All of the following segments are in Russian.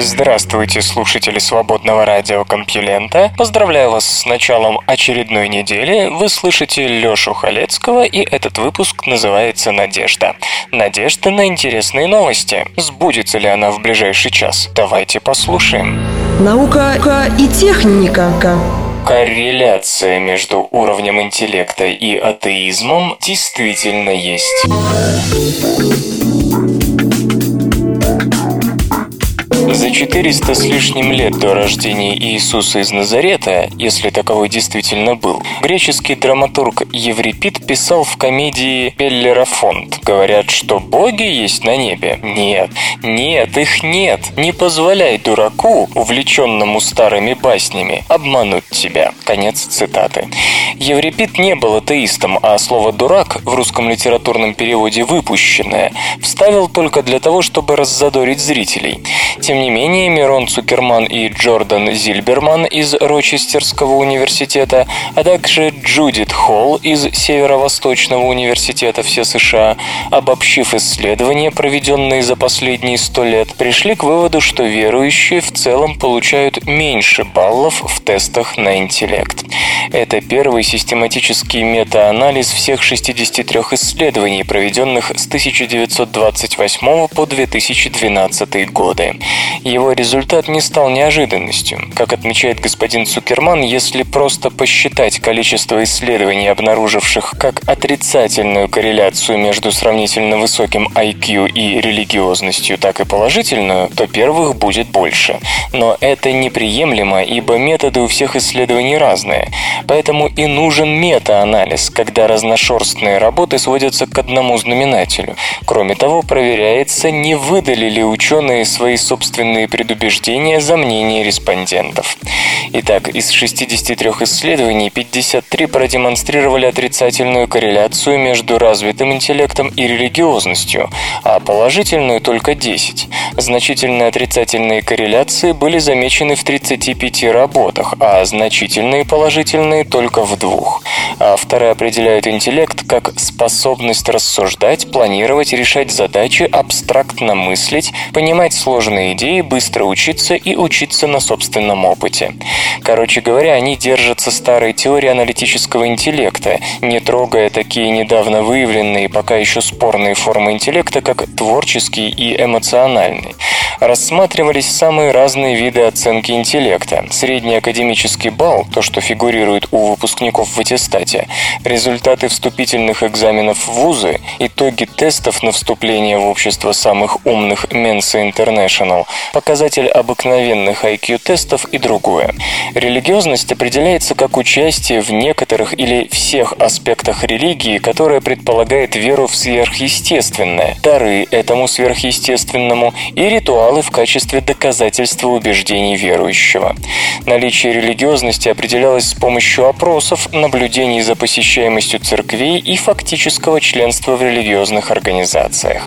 Здравствуйте, слушатели свободного радио Компьюлента. Поздравляю вас с началом очередной недели. Вы слышите Лёшу Халецкого, и этот выпуск называется «Надежда». Надежда на интересные новости. Сбудется ли она в ближайший час? Давайте послушаем. Наука и техника. Корреляция между уровнем интеллекта и атеизмом действительно есть. За 400 с лишним лет до рождения Иисуса из Назарета, если таковой действительно был, греческий драматург Еврипид писал в комедии «Пеллерафонт». Говорят, что боги есть на небе? Нет, нет, их нет. Не позволяй дураку, увлеченному старыми баснями, обмануть тебя. Конец цитаты. Еврипид не был атеистом, а слово «дурак» в русском литературном переводе «выпущенное» вставил только для того, чтобы раззадорить зрителей. Тем не менее, Мирон Цукерман и Джордан Зильберман из Рочестерского университета, а также Джудит Холл из Северо-Восточного университета все США, обобщив исследования, проведенные за последние сто лет, пришли к выводу, что верующие в целом получают меньше баллов в тестах на интеллект. Это первый систематический метаанализ всех 63 исследований, проведенных с 1928 по 2012 годы. Его результат не стал неожиданностью. Как отмечает господин Цукерман, если просто посчитать количество исследований, обнаруживших как отрицательную корреляцию между сравнительно высоким IQ и религиозностью, так и положительную, то первых будет больше. Но это неприемлемо, ибо методы у всех исследований разные. Поэтому и нужен метаанализ, когда разношерстные работы сводятся к одному знаменателю. Кроме того, проверяется, не выдали ли ученые свои собственные предубеждения за мнение респондентов. Итак, из 63 исследований 53 продемонстрировали отрицательную корреляцию между развитым интеллектом и религиозностью, а положительную только 10. Значительные отрицательные корреляции были замечены в 35 работах, а значительные положительные только в двух. Авторы определяют интеллект как способность рассуждать, планировать, решать задачи, абстрактно мыслить, понимать сложные идеи, быстро учиться и учиться на собственном опыте. Короче говоря, они держатся старой теории аналитического интеллекта, не трогая такие недавно выявленные, пока еще спорные формы интеллекта, как творческий и эмоциональный. Рассматривались самые разные виды оценки интеллекта. Средний академический балл, то, что фигурирует у выпускников в аттестате, результаты вступительных экзаменов в вузы, итоги тестов на вступление в общество самых умных Mensa International, показатель обыкновенных IQ-тестов и другое. Религиозность определяется как участие в некоторых или всех аспектах религии, которая предполагает веру в сверхъестественное, дары этому сверхъестественному и ритуалы в качестве доказательства убеждений верующего. Наличие религиозности определялось с помощью опросов, наблюдений за посещаемостью церквей и фактического членства в религиозных организациях.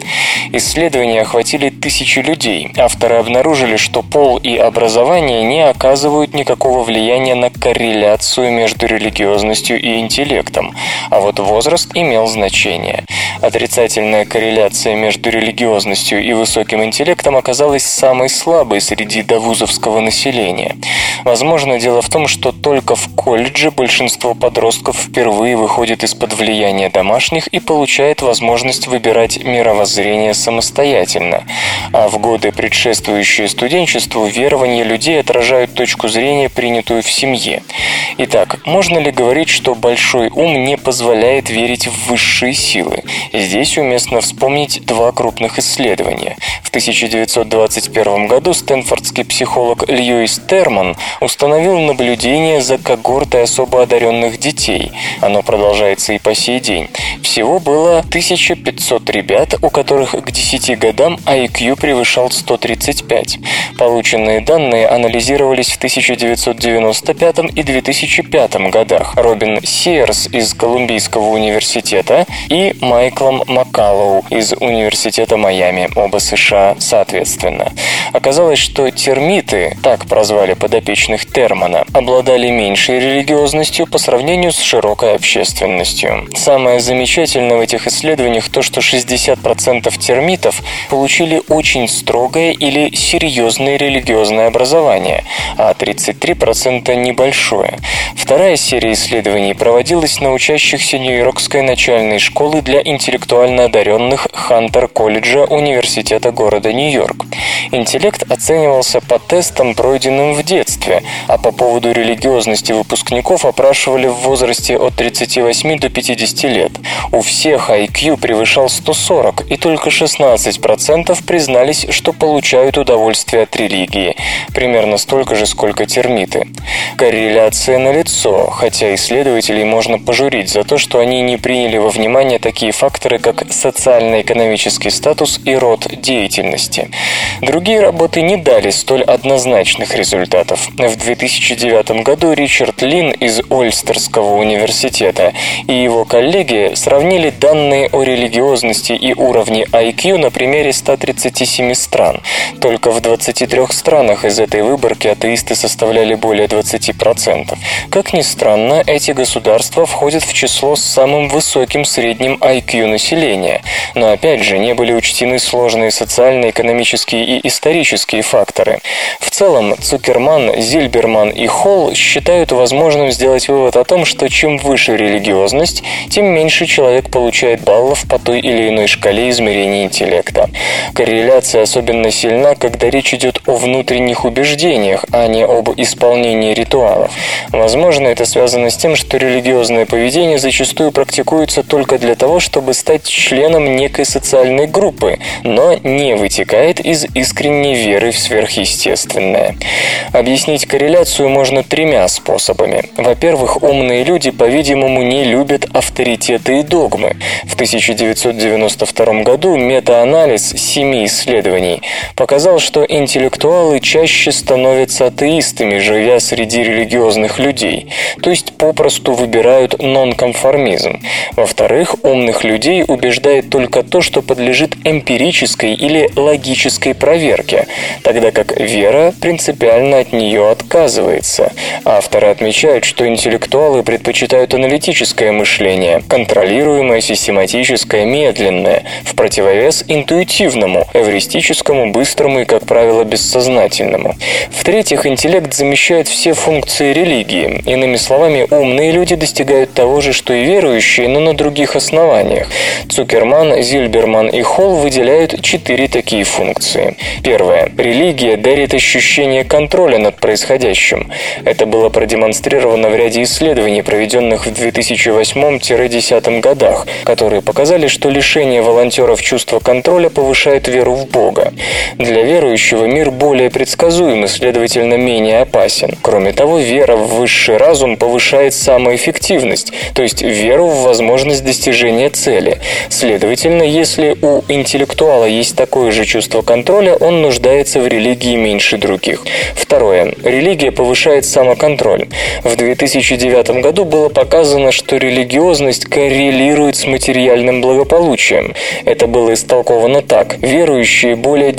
Исследования охватили тысячи людей. Авторы обнаружили, что пол и образование не оказывают никакого влияния на корреляцию между религиозностью и интеллектом, а вот возраст имел значение. Отрицательная корреляция между религиозностью и высоким интеллектом оказалась самой слабой среди довузовского населения. Возможно, дело в том, что только в колледже большинство подростков впервые выходит из-под влияния домашних и получает возможность выбирать мировоззрение самостоятельно, а в годы, предшествующие студенчеству, верования людей отражают точку зрения, принятую в семье. Итак, можно ли говорить, что большой ум не позволяет верить в высшие силы? Здесь уместно вспомнить два крупных исследования. В 1921 году стэнфордский психолог Льюис Терман установил наблюдение за когортой особо одаренных детей. Оно продолжается и по сей день. Всего было 1500 ребят, у которых к 10 годам IQ превышал 135. Полученные данные анализировались в 1995 и 2005 годах Робин Сиерс из Колумбийского университета и Майклом Маккаллоу из Университета Майами, оба США соответственно. Оказалось, что термиты, так прозвали подопечных Термана, обладали меньшей религиозностью по сравнению с широкой общественностью. Самое замечательное в этих исследованиях то, что 60% термитов получили очень строгое или серьезное религиозное образование, а 33% небольшое. Вторая серия исследований проводилась на учащихся Нью-Йоркской начальной школы для интеллектуально одаренных Хантер-колледжа Университета города Нью-Йорк. Интеллект оценивался по тестам, пройденным в детстве, а по поводу религиозности выпускников опрашивали в возрасте от 38 до 50 лет. У всех IQ превышал 140, и только 16% признались, что получают удовольствие от религии, примерно столько же, сколько термиты. Корреляция налицо, хотя исследователей можно пожурить за то, что они не приняли во внимание такие факторы, как социально-экономический статус и род деятельности. Другие работы не дали столь однозначных результатов. В 2009 году Ричард Лин из Ольстерского университета и его коллеги сравнили данные о религиозности и уровне IQ на примере 137 стран. Только в 23 странах из этой выборки атеисты составляли более 20%. Как ни странно, эти государства входят в число с самым высоким средним IQ населения, но опять же не были учтены сложные социально-экономические и исторические факторы. В целом, Цукерман, Зильберман и Холл считают возможным сделать вывод о том, что чем выше религиозность, тем меньше человек получает баллов по той или иной шкале измерения интеллекта. Корреляция особенно сильна, когда речь идет о внутренних убеждениях, а не об исполнении ритуалов. Возможно, это связано с тем, что религиозное поведение зачастую практикуется только для того, чтобы стать членом некой социальной группы, но не вытекает из искренней веры в сверхъестественное. Объяснить корреляцию можно тремя способами. Во-первых, умные люди, по-видимому, не любят авторитеты и догмы. В 1992 году метаанализ семи исследований показал, что интеллектуалы чаще становятся атеистами, живя среди религиозных людей, то есть попросту выбирают нонконформизм. Во-вторых, умных людей убеждает только то, что подлежит эмпирической или логической проверке, тогда как вера принципиально от нее отказывается. Авторы отмечают, что интеллектуалы предпочитают аналитическое мышление, контролируемое, систематическое, медленное, в противовес интуитивному, эвристическому, быстрому и, как правило, бессознательному. В-третьих, интеллект замещает все функции религии. Иными словами, умные люди достигают того же, что и верующие, но на других основаниях. Цукерман, Зильберман и Холл выделяют четыре такие функции. Первое. Религия дарит ощущение контроля над происходящим. Это было продемонстрировано в ряде исследований, проведенных в 2008-2010 годах, которые показали, что лишение волонтеров чувства контроля повышает веру в Бога. Для верующего мир более предсказуем и, следовательно, менее опасен. Кроме того, вера в высший разум повышает самоэффективность, то есть веру в возможность достижения цели. Следовательно, если у интеллектуала есть такое же чувство контроля, он нуждается в религии меньше других. Второе. Религия повышает самоконтроль. В 2009 году было показано, что религиозность коррелирует с материальным благополучием. Это было истолковано так. Верующие более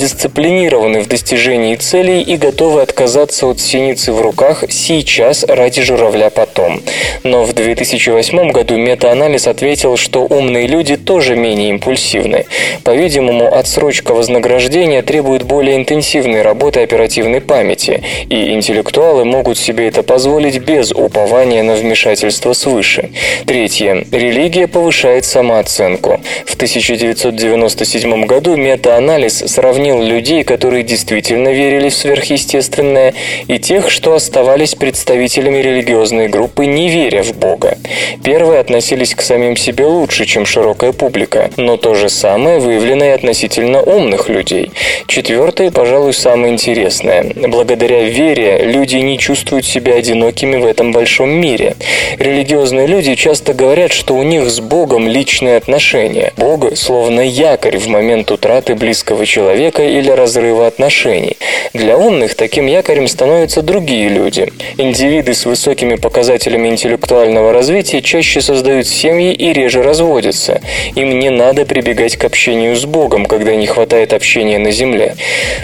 дисциплинированы в достижении целей и готовы отказаться от синицы в руках сейчас ради журавля потом. Но в 2008 году метаанализ ответил, что умные люди тоже менее импульсивны. По-видимому, отсрочка вознаграждения требует более интенсивной работы оперативной памяти, и интеллектуалы могут себе это позволить без упования на вмешательство свыше. Третье. Религия повышает самооценку. В 1997 году метаанализ сравнил людей, которые действительно верили в сверхъестественное, и тех, что оставались представителями религиозной группы, не веря в Бога. Первые относились к самим себе лучше, чем широкая публика, но то же самое выявлено и относительно умных людей. Четвертое, пожалуй, самое интересное. Благодаря вере люди не чувствуют себя одинокими в этом большом мире. Религиозные люди часто говорят, что у них с Богом личные отношения. Бог словно якорь в момент утраты близкого человека или разрыва отношений. Для умных таким якорем становятся другие люди. Индивиды с высокими показателями интеллектуального развития чаще создают семьи и реже разводятся. Им не надо прибегать к общению с Богом, когда не хватает общения на Земле.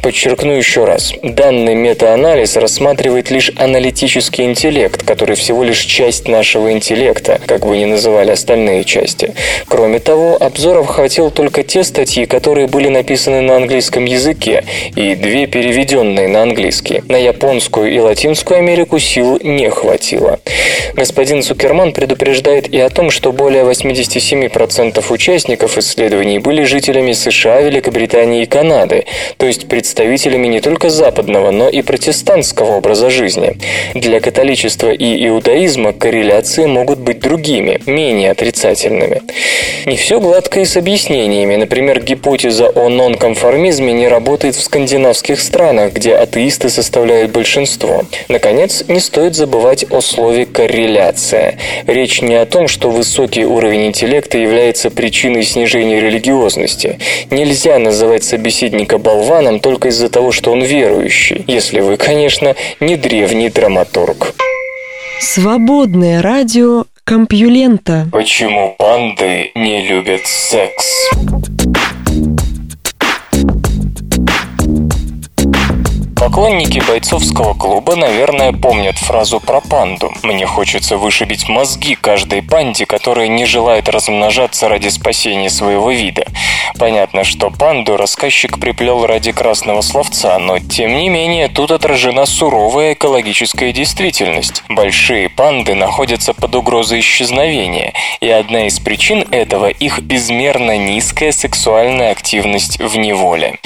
Подчеркну еще раз. Данный метаанализ рассматривает лишь аналитический интеллект, который всего лишь часть нашего интеллекта, как бы ни называли остальные части. Кроме того, обзор охватил только те статьи, которые были написаны на английском языке, и две переведенные на английский. На японскую и латинскую Америку сил не хватило. Господин Цукерман предупреждает и о том, что более 87% участников исследований были жителями США, Великобритании и Канады, то есть представителями не только западного, но и протестантского образа жизни. Для католичества и иудаизма корреляции могут быть другими, менее отрицательными. Не все гладко и с объяснениями. Например, гипотеза о нонконформизме не работает в скандинавских странах, где атеисты составляют большинство. Наконец, не стоит забывать о слове «корреляция». Речь не о том, что высокий уровень интеллекта является причиной снижения религиозности. Нельзя называть собеседника болваном только из-за того, что он верующий, если вы, конечно, не древний драматург. Свободное радио Компьюлента. Почему панды не любят секс? Поклонники бойцовского клуба, наверное, помнят фразу про панду. «Мне хочется вышибить мозги каждой панде, которая не желает размножаться ради спасения своего вида». Понятно, что панду рассказчик приплел ради красного словца, но тем не менее тут отражена суровая экологическая действительность. Большие панды находятся под угрозой исчезновения, и одна из причин этого – их безмерно низкая сексуальная активность в неволе.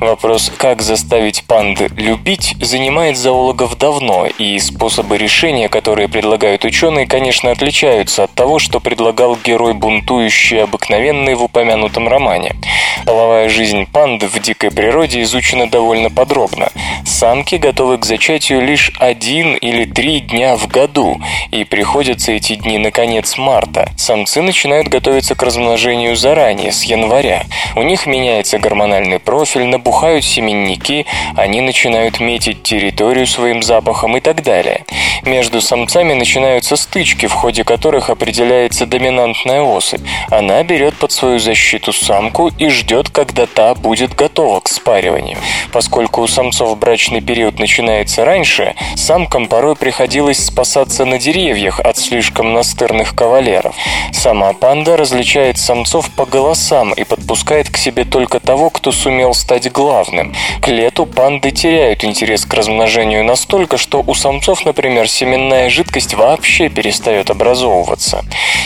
Вопрос, как заставить панды любить, занимает зоологов давно, и способы решения, которые предлагают ученые, конечно, отличаются от того, что предлагал герой бунтующий обыкновенный в упомянутом романе. Половая жизнь панд в дикой природе изучена довольно подробно. Самки готовы к зачатию лишь один или три дня в году, и приходятся эти дни на конец марта. Самцы начинают готовиться к размножению заранее, с января. У них меняется гормональный профиль, набухают семенники, они начинают метить территорию своим запахом и так далее. Между самцами начинаются стычки, в ходе которых определяется доминантная особь. Она берет под свою защиту самку и ждет, когда та будет готова к спариванию. Поскольку у самцов брачный период начинается раньше, самкам порой приходилось спасаться на деревьях от слишком настырных кавалеров. Сама панда различает самцов по голосам и подпускает к себе только того, кто сумел стать главным. К лету панды теряют интерес к размножению настолько, что у самцов, например, семенная жидкость вообще перестает образовываться.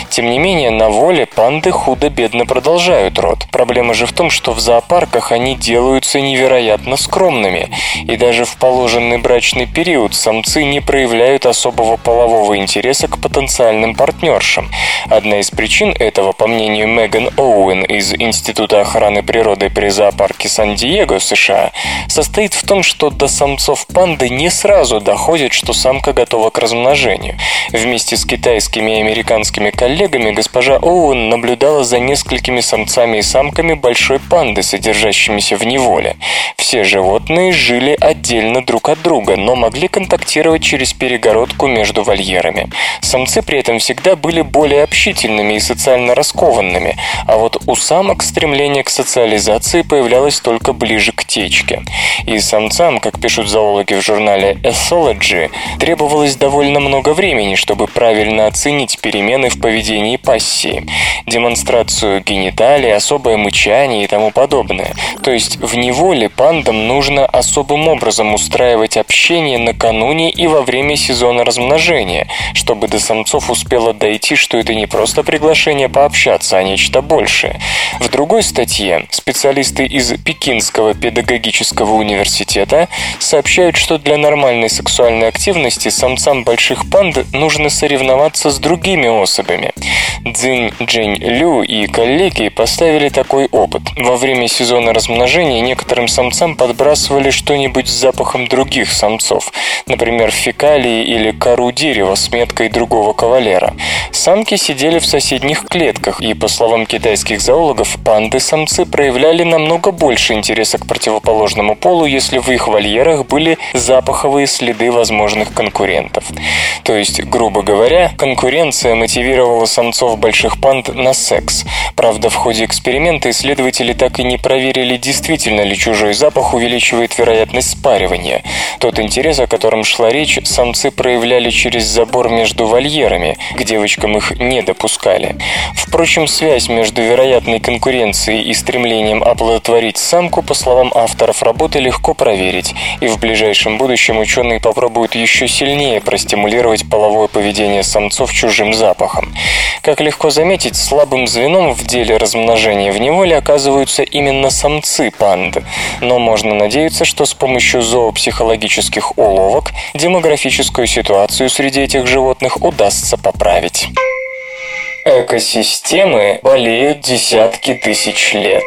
Тем не менее, на воле панды худо-бедно продолжают род. Проблема же в том, что в зоопарках они делаются невероятно скромными, и даже в положенный брачный период самцы не проявляют особого полового интереса к потенциальным партнершам. Одна из причин этого, по мнению Меган Оуэн из Института охраны природы при зоопарке Сан-Диего, США, состоит в том, что до самцов панды не сразу доходит, что самка готова к размножению. Вместе с китайскими и американскими коллегами госпожа Оуэн наблюдала за несколькими самцами и самками большой панды, содержащимися в неволе. Все животные жили отдельно друг от друга, но могли контактировать через перегородку между вольерами. Самцы при этом всегда были более общительными и социально раскованными, а вот у самок стремление к социализации появлялось только ближе к течке. И самцам, как пишут зоологи в журнале Ethology, требовалось довольно много времени, чтобы правильно оценить перемены в поведении пассии, демонстрацию гениталий, особое мычание и тому подобное. То есть в неволе пандам нужно особым образом устраивать общение накануне и во время сезона размножения, чтобы до самцов успело дойти, что это не просто приглашение пообщаться, а нечто большее. В другой статье специалисты из Пекинского педагогического университета Сообщают, что для нормальной сексуальной активности самцам больших панд нужно соревноваться с другими особями. Цзинь Джень Лю и коллеги поставили такой опыт. Во время сезона размножения некоторым самцам подбрасывали что-нибудь с запахом других самцов, например, фекалии или кору дерева с меткой другого кавалера. Самки сидели в соседних клетках, и, по словам китайских зоологов, панды-самцы проявляли намного больше интереса к противоположному полу, если в их вольерах были запаховые следы возможных конкурентов. То есть, грубо говоря, конкуренция мотивировала самцов больших панд на секс. Правда, в ходе эксперимента исследователи так и не проверили, действительно ли чужой запах увеличивает вероятность спаривания. Тот интерес, о котором шла речь, самцы проявляли через забор между вольерами, к девочкам их не допускали. Впрочем, связь между вероятной конкуренцией и стремлением оплодотворить самку, по словам авторов работы, легко проверить, и в ближайшем будущем ученые попробуют еще сильнее простимулировать половое поведение самцов чужим запахом. Как легко заметить, слабым звеном в деле размножения в неволе оказываются именно самцы панд. Но можно надеяться, что с помощью зоопсихологических уловок демографическую ситуацию среди этих животных удастся поправить. Экосистемы болеют десятки тысяч лет.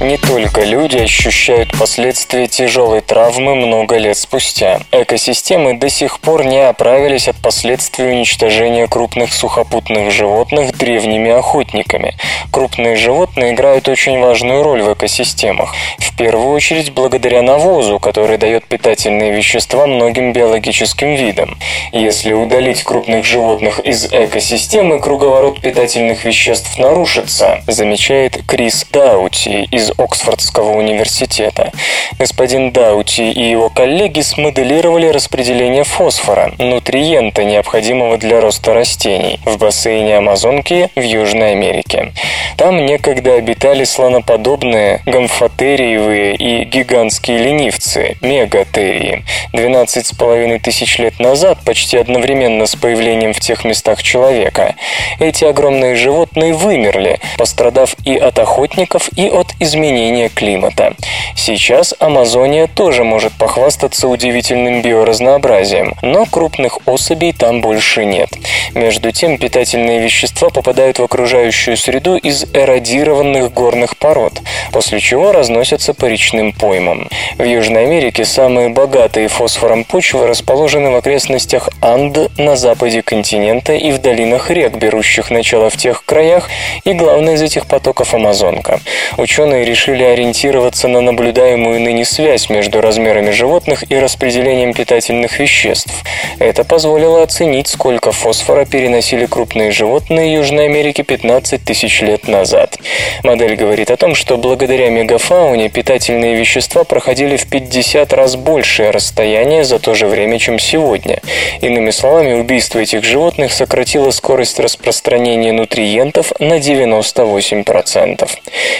Не только люди ощущают последствия тяжелой травмы много лет спустя. Экосистемы до сих пор не оправились от последствий уничтожения крупных сухопутных животных древними охотниками. Крупные животные играют очень важную роль в экосистемах. В первую очередь благодаря навозу, который дает питательные вещества многим биологическим видам. Если удалить крупных животных из экосистемы, круговорот питательных веществ нарушится, замечает Крис Даути из из Оксфордского университета. Господин Даути и его коллеги смоделировали распределение фосфора, нутриента, необходимого для роста растений, в бассейне Амазонки в Южной Америке. Там некогда обитали слоноподобные, гомфотериевые и гигантские ленивцы, мегатерии. 12,5 тысяч лет назад, почти одновременно с появлением в тех местах человека, эти огромные животные вымерли, пострадав и от охотников, и от изменений изменения климата. Сейчас Амазония тоже может похвастаться удивительным биоразнообразием, но крупных особей там больше нет. Между тем, питательные вещества попадают в окружающую среду из эродированных горных пород, после чего разносятся по речным поймам. В Южной Америке самые богатые фосфором почвы расположены в окрестностях Анд на западе континента и в долинах рек, берущих начало в тех краях, и главный из этих потоков Амазонка. Ученые решили ориентироваться на наблюдаемую ныне связь между размерами животных и распределением питательных веществ. Это позволило оценить, сколько фосфора переносили крупные животные Южной Америки 15 тысяч лет назад. Модель говорит о том, что благодаря мегафауне питательные вещества проходили в 50 раз большее расстояние за то же время, чем сегодня. Иными словами, убийство этих животных сократило скорость распространения нутриентов на 98%.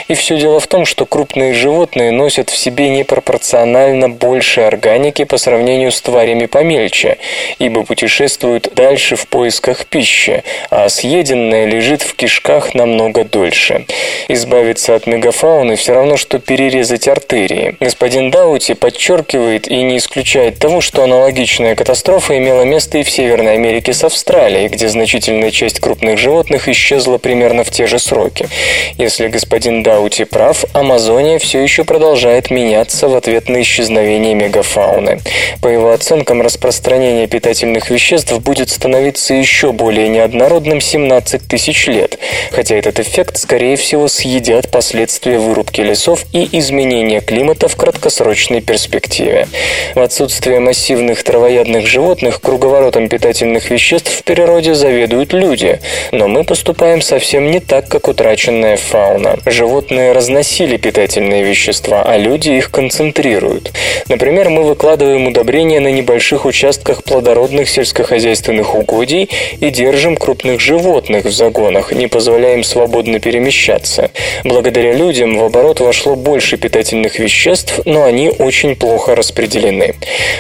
И все дело в том, том, что крупные животные носят в себе непропорционально больше органики по сравнению с тварями помельче, ибо путешествуют дальше в поисках пищи, а съеденное лежит в кишках намного дольше. Избавиться от мегафауны все равно, что перерезать артерии. Господин Даути подчеркивает и не исключает того, что аналогичная катастрофа имела место и в Северной Америке с Австралией, где значительная часть крупных животных исчезла примерно в те же сроки. Если господин Даути прав, Амазония все еще продолжает меняться в ответ на исчезновение мегафауны. По его оценкам, распространение питательных веществ будет становиться еще более неоднородным 17 тысяч лет, хотя этот эффект, скорее всего, съедят последствия вырубки лесов и изменения климата в краткосрочной перспективе. В отсутствие массивных травоядных животных круговоротом питательных веществ в природе заведуют люди, но мы поступаем совсем не так, как утраченная фауна. Животные разносили разносили питательные вещества, а люди их концентрируют. Например, мы выкладываем удобрения на небольших участках плодородных сельскохозяйственных угодий и держим крупных животных в загонах, не позволяя им свободно перемещаться. Благодаря людям в оборот вошло больше питательных веществ, но они очень плохо распределены.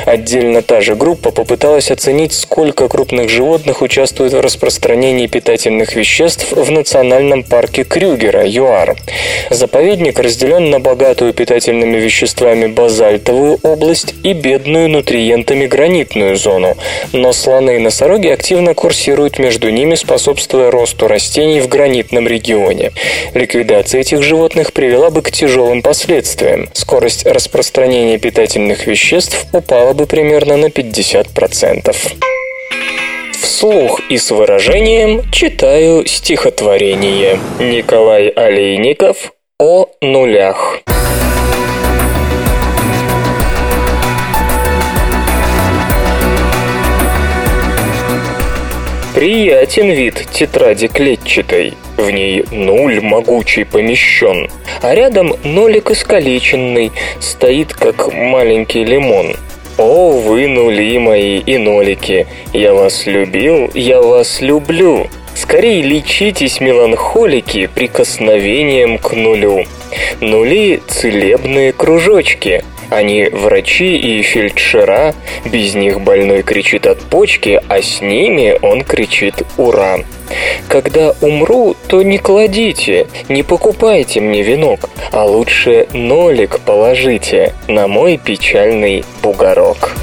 Отдельно та же группа попыталась оценить, сколько крупных животных участвует в распространении питательных веществ в национальном парке Крюгера, ЮАР. Заповедник разделен на богатую питательными веществами базальтовую область и бедную нутриентами гранитную зону, но слоны и носороги активно курсируют между ними, способствуя росту растений в гранитном регионе. Ликвидация этих животных привела бы к тяжелым последствиям. Скорость распространения питательных веществ упала бы примерно на 50%. Вслух и с выражением читаю стихотворение. Николай Олейников о нулях. Приятен вид тетради клетчатой, в ней нуль могучий помещен, а рядом нолик искалеченный стоит, как маленький лимон. О, вы нули мои и нолики, я вас любил, я вас люблю. Скорее лечитесь, меланхолики, прикосновением к нулю. Нули – целебные кружочки – они врачи и фельдшера, без них больной кричит от почки, а с ними он кричит «Ура!». Когда умру, то не кладите, не покупайте мне венок, а лучше нолик положите на мой печальный бугорок.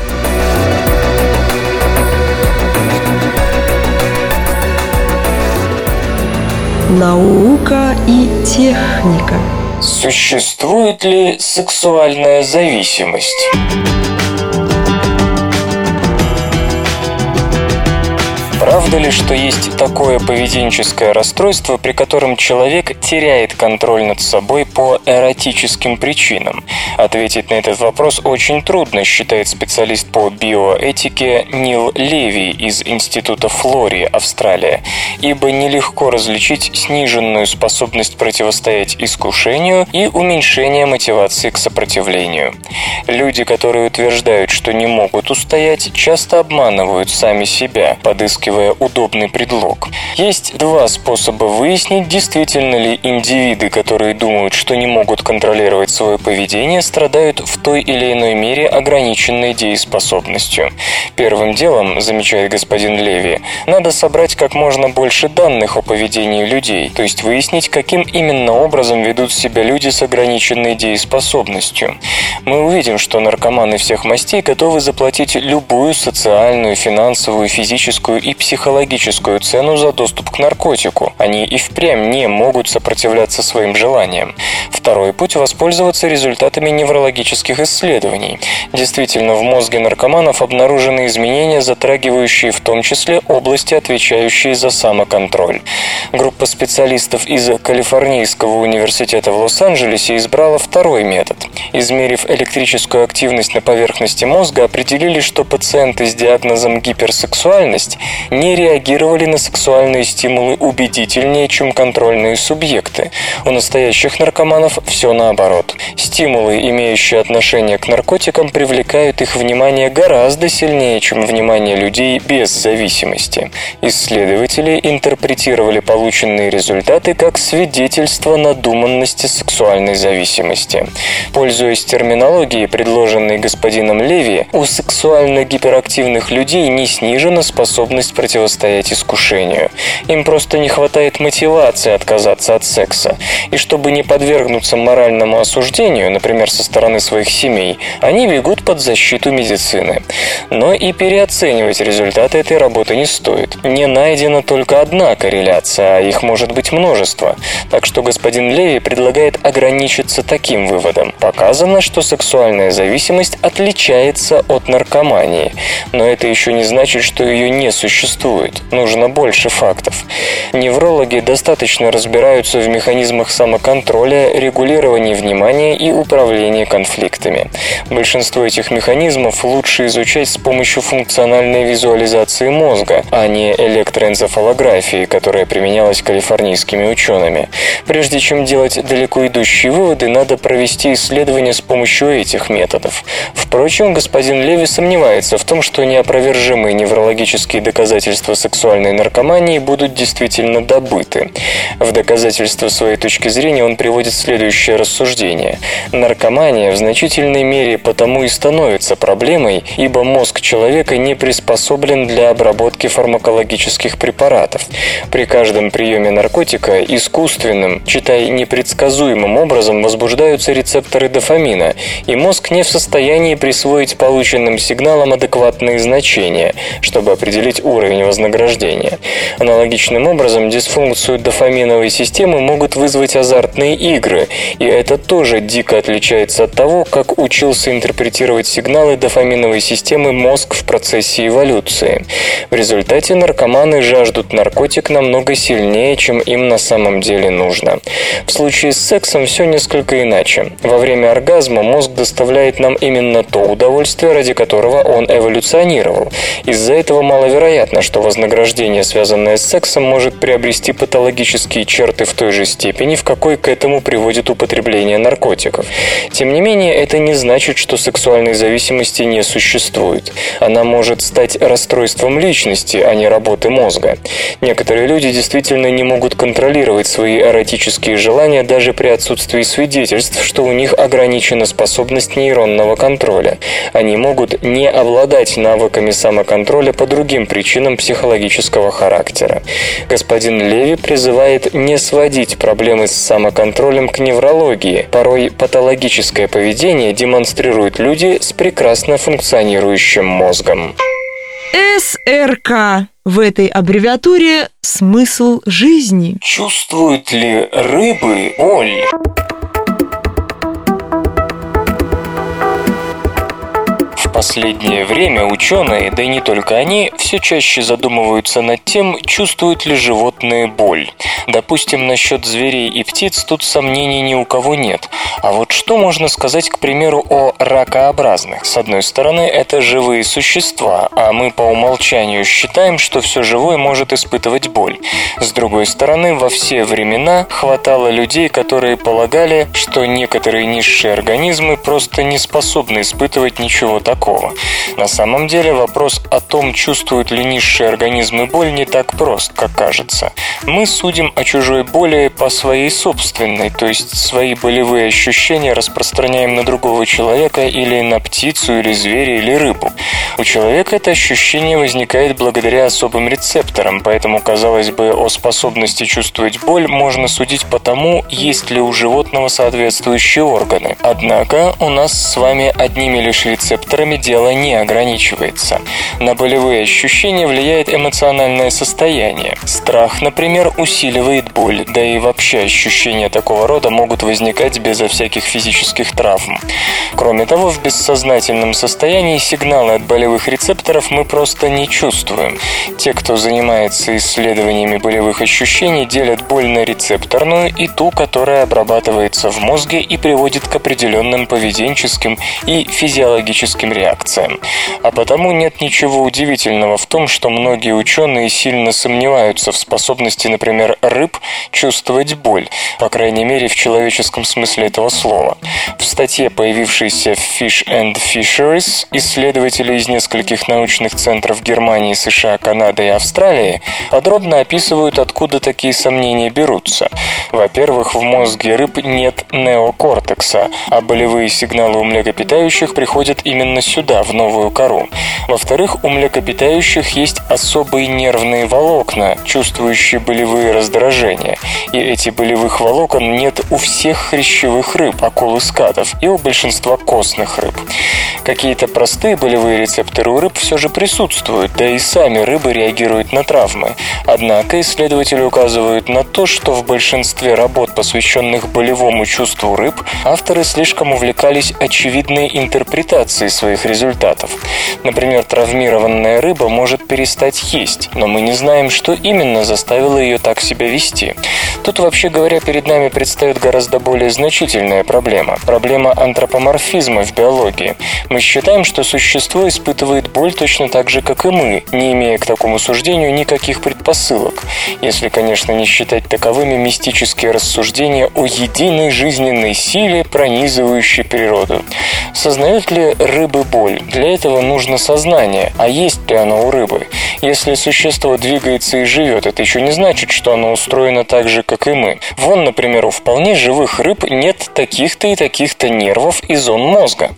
Наука и техника. Существует ли сексуальная зависимость? Правда ли, что есть такое поведенческое расстройство, при котором человек теряет контроль над собой по эротическим причинам? Ответить на этот вопрос очень трудно, считает специалист по биоэтике Нил Леви из Института Флори, Австралия, ибо нелегко различить сниженную способность противостоять искушению и уменьшение мотивации к сопротивлению. Люди, которые утверждают, что не могут устоять, часто обманывают сами себя, подыскивая подыскивая удобный предлог. Есть два способа выяснить, действительно ли индивиды, которые думают, что не могут контролировать свое поведение, страдают в той или иной мере ограниченной дееспособностью. Первым делом, замечает господин Леви, надо собрать как можно больше данных о поведении людей, то есть выяснить, каким именно образом ведут себя люди с ограниченной дееспособностью. Мы увидим, что наркоманы всех мастей готовы заплатить любую социальную, финансовую, физическую и психологическую цену за доступ к наркотику. Они и впрямь не могут сопротивляться своим желаниям. Второй путь – воспользоваться результатами неврологических исследований. Действительно, в мозге наркоманов обнаружены изменения, затрагивающие в том числе области, отвечающие за самоконтроль. Группа специалистов из Калифорнийского университета в Лос-Анджелесе избрала второй метод. Измерив электрическую активность на поверхности мозга, определили, что пациенты с диагнозом гиперсексуальность не реагировали на сексуальные стимулы убедительнее, чем контрольные субъекты. У настоящих наркоманов все наоборот. Стимулы, имеющие отношение к наркотикам, привлекают их внимание гораздо сильнее, чем внимание людей без зависимости. Исследователи интерпретировали полученные результаты как свидетельство надуманности сексуальной зависимости. Пользуясь терминологией, предложенной господином Леви, у сексуально гиперактивных людей не снижена способность противостоять искушению. Им просто не хватает мотивации отказаться от секса. И чтобы не подвергнуться моральному осуждению, например, со стороны своих семей, они бегут под защиту медицины. Но и переоценивать результаты этой работы не стоит. Не найдена только одна корреляция, а их может быть множество. Так что господин Леви предлагает ограничиться таким выводом. Показано, что сексуальная зависимость отличается от наркомании. Но это еще не значит, что ее не существует существует. Нужно больше фактов. Неврологи достаточно разбираются в механизмах самоконтроля, регулирования внимания и управления конфликтами. Большинство этих механизмов лучше изучать с помощью функциональной визуализации мозга, а не электроэнцефалографии, которая применялась калифорнийскими учеными. Прежде чем делать далеко идущие выводы, надо провести исследование с помощью этих методов. Впрочем, господин Леви сомневается в том, что неопровержимые неврологические доказательства доказательства сексуальной наркомании будут действительно добыты. В доказательство своей точки зрения он приводит следующее рассуждение. Наркомания в значительной мере потому и становится проблемой, ибо мозг человека не приспособлен для обработки фармакологических препаратов. При каждом приеме наркотика искусственным, читай непредсказуемым образом возбуждаются рецепторы дофамина, и мозг не в состоянии присвоить полученным сигналам адекватные значения, чтобы определить уровень вознаграждения. Аналогичным образом дисфункцию дофаминовой системы могут вызвать азартные игры, и это тоже дико отличается от того, как учился интерпретировать сигналы дофаминовой системы мозг в процессе эволюции. В результате наркоманы жаждут наркотик намного сильнее, чем им на самом деле нужно. В случае с сексом все несколько иначе. Во время оргазма мозг доставляет нам именно то удовольствие, ради которого он эволюционировал. Из-за этого маловероятно, что вознаграждение, связанное с сексом, может приобрести патологические черты в той же степени, в какой к этому приводит употребление наркотиков. Тем не менее, это не значит, что сексуальной зависимости не существует. Она может стать расстройством личности, а не работы мозга. Некоторые люди действительно не могут контролировать свои эротические желания даже при отсутствии свидетельств, что у них ограничена способность нейронного контроля. Они могут не обладать навыками самоконтроля по другим причинам психологического характера. Господин Леви призывает не сводить проблемы с самоконтролем к неврологии. Порой патологическое поведение демонстрируют люди с прекрасно функционирующим мозгом. СРК. В этой аббревиатуре смысл жизни. Чувствуют ли рыбы боль? Последнее время ученые, да и не только они, все чаще задумываются над тем, чувствуют ли животные боль. Допустим, насчет зверей и птиц тут сомнений ни у кого нет. А вот что можно сказать, к примеру, о ракообразных? С одной стороны, это живые существа, а мы по умолчанию считаем, что все живое может испытывать боль. С другой стороны, во все времена хватало людей, которые полагали, что некоторые низшие организмы просто не способны испытывать ничего такого такого. На самом деле вопрос о том, чувствуют ли низшие организмы боль, не так прост, как кажется. Мы судим о чужой боли по своей собственной, то есть свои болевые ощущения распространяем на другого человека или на птицу, или зверя, или рыбу. У человека это ощущение возникает благодаря особым рецепторам, поэтому, казалось бы, о способности чувствовать боль можно судить по тому, есть ли у животного соответствующие органы. Однако у нас с вами одними лишь рецепторами факторами дело не ограничивается. На болевые ощущения влияет эмоциональное состояние. Страх, например, усиливает боль, да и вообще ощущения такого рода могут возникать безо всяких физических травм. Кроме того, в бессознательном состоянии сигналы от болевых рецепторов мы просто не чувствуем. Те, кто занимается исследованиями болевых ощущений, делят боль на рецепторную и ту, которая обрабатывается в мозге и приводит к определенным поведенческим и физиологическим реакциям. А потому нет ничего удивительного в том, что многие ученые сильно сомневаются в способности, например, рыб чувствовать боль, по крайней мере в человеческом смысле этого слова. В статье, появившейся в Fish and Fisheries, исследователи из нескольких научных центров Германии, США, Канады и Австралии подробно описывают, откуда такие сомнения берутся. Во-первых, в мозге рыб нет неокортекса, а болевые сигналы у млекопитающих приходят именно сюда, в новую кору. Во-вторых, у млекопитающих есть особые нервные волокна, чувствующие болевые раздражения. И эти болевых волокон нет у всех хрящевых рыб, акул и скатов, и у большинства костных рыб. Какие-то простые болевые рецепторы у рыб все же присутствуют, да и сами рыбы реагируют на травмы. Однако исследователи указывают на то, что в большинстве работ, посвященных болевому чувству рыб, авторы слишком увлекались очевидной интерпретацией своих результатов. Например, травмированная рыба может перестать есть, но мы не знаем, что именно заставило ее так себя вести. Тут, вообще говоря, перед нами предстает гораздо более значительная проблема. Проблема антропоморфизма в биологии. Мы считаем, что существо испытывает боль точно так же, как и мы, не имея к такому суждению никаких предпосылок. Если, конечно, не считать таковыми мистические рассуждения о единой жизненной силе, пронизывающей природу. Сознают ли рыбы боль, для этого нужно сознание. А есть ли оно у рыбы? Если существо двигается и живет, это еще не значит, что оно устроено так же, как и мы. Вон, например, у вполне живых рыб нет таких-то и таких-то нервов и зон мозга.